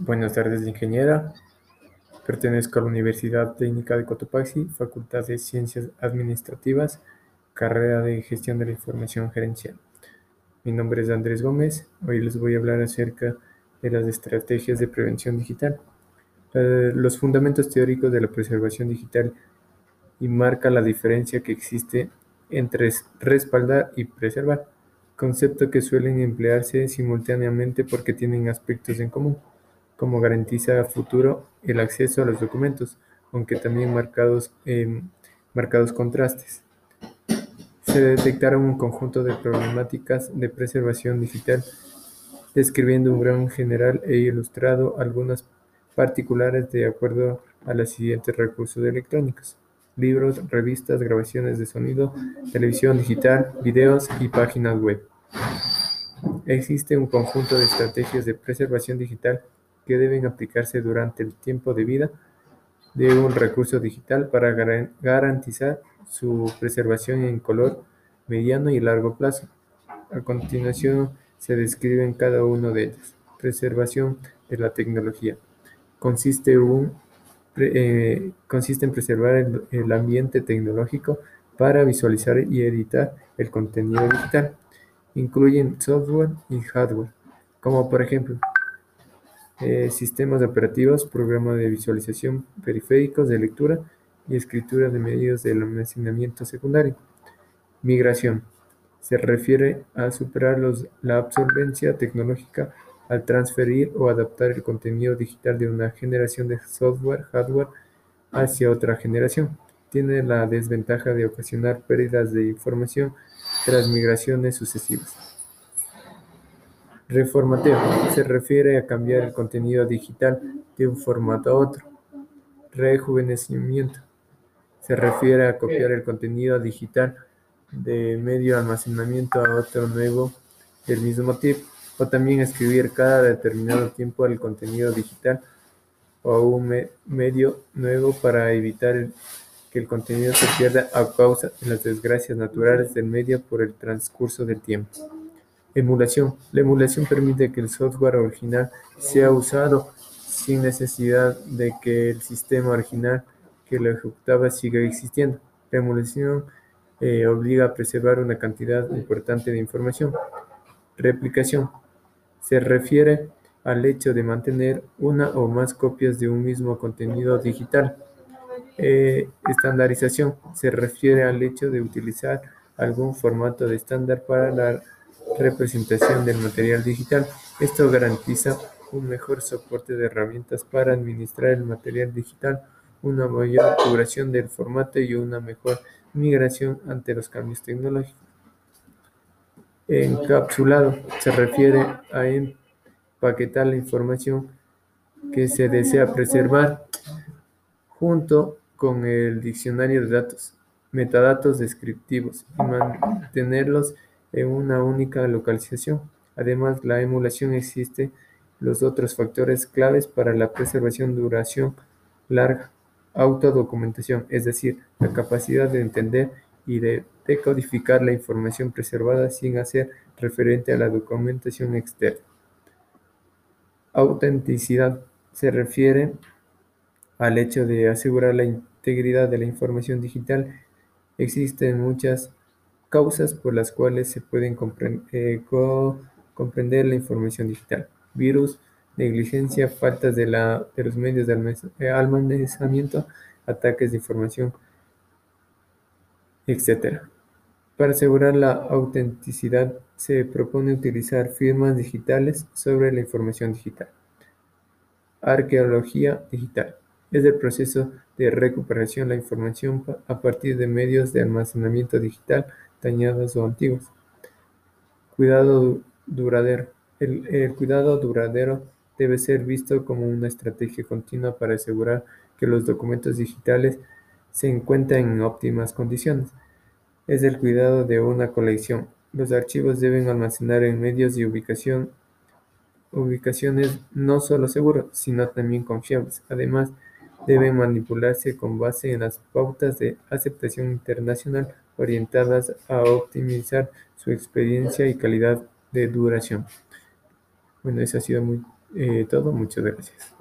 Buenas tardes, ingeniera. Pertenezco a la Universidad Técnica de Cotopaxi, Facultad de Ciencias Administrativas, carrera de Gestión de la Información Gerencial. Mi nombre es Andrés Gómez. Hoy les voy a hablar acerca de las estrategias de prevención digital. Eh, los fundamentos teóricos de la preservación digital y marca la diferencia que existe entre respaldar y preservar, concepto que suelen emplearse simultáneamente porque tienen aspectos en común como garantiza a futuro el acceso a los documentos, aunque también marcados, marcados contrastes. Se detectaron un conjunto de problemáticas de preservación digital, describiendo un gran general e ilustrado algunas particulares de acuerdo a los siguientes recursos electrónicos. Libros, revistas, grabaciones de sonido, televisión digital, videos y páginas web. Existe un conjunto de estrategias de preservación digital que deben aplicarse durante el tiempo de vida de un recurso digital para garantizar su preservación en color mediano y largo plazo. A continuación se describen cada uno de ellos. Preservación de la tecnología. Consiste, eh, consiste en preservar el, el ambiente tecnológico para visualizar y editar el contenido digital. Incluyen software y hardware, como por ejemplo eh, sistemas operativos, programa de visualización, periféricos de lectura y escritura de medios de almacenamiento secundario. Migración. Se refiere a superar la absorbencia tecnológica al transferir o adaptar el contenido digital de una generación de software, hardware, hacia otra generación. Tiene la desventaja de ocasionar pérdidas de información tras migraciones sucesivas. Reformateo se refiere a cambiar el contenido digital de un formato a otro. Rejuvenecimiento se refiere a copiar el contenido digital de medio almacenamiento a otro nuevo del mismo tipo, o también escribir cada determinado tiempo el contenido digital o un medio nuevo para evitar que el contenido se pierda a causa de las desgracias naturales del medio por el transcurso del tiempo. Emulación. La emulación permite que el software original sea usado sin necesidad de que el sistema original que lo ejecutaba siga existiendo. La emulación eh, obliga a preservar una cantidad importante de información. Replicación. Se refiere al hecho de mantener una o más copias de un mismo contenido digital. Eh, estandarización. Se refiere al hecho de utilizar algún formato de estándar para la representación del material digital. Esto garantiza un mejor soporte de herramientas para administrar el material digital, una mayor duración del formato y una mejor migración ante los cambios tecnológicos. Encapsulado se refiere a empaquetar la información que se desea preservar junto con el diccionario de datos, metadatos descriptivos y mantenerlos en una única localización. Además, la emulación existe los otros factores claves para la preservación, duración larga, autodocumentación, es decir, la capacidad de entender y de decodificar la información preservada sin hacer referente a la documentación externa. Autenticidad se refiere al hecho de asegurar la integridad de la información digital. Existen muchas Causas por las cuales se pueden eh, comprender la información digital. Virus, negligencia, faltas de, los medios de eh, almacenamiento, ataques de información, etc. Para asegurar la autenticidad se propone utilizar firmas digitales sobre la información digital. Arqueología digital. Es el proceso de recuperación de la información a partir de medios de almacenamiento digital dañadas o antiguas. Cuidado duradero. El, cuidado duradero debe ser visto como una estrategia continua para asegurar que los documentos digitales se encuentren en óptimas condiciones. Es el cuidado de una colección. Los archivos deben almacenar en medios ubicación, ubicaciones no solo seguros, sino también confiables. Además, deben manipularse con base en las pautas de aceptación internacional orientadas a optimizar su experiencia y calidad de duración. Bueno, eso ha sido muy eh, todo. Muchas gracias.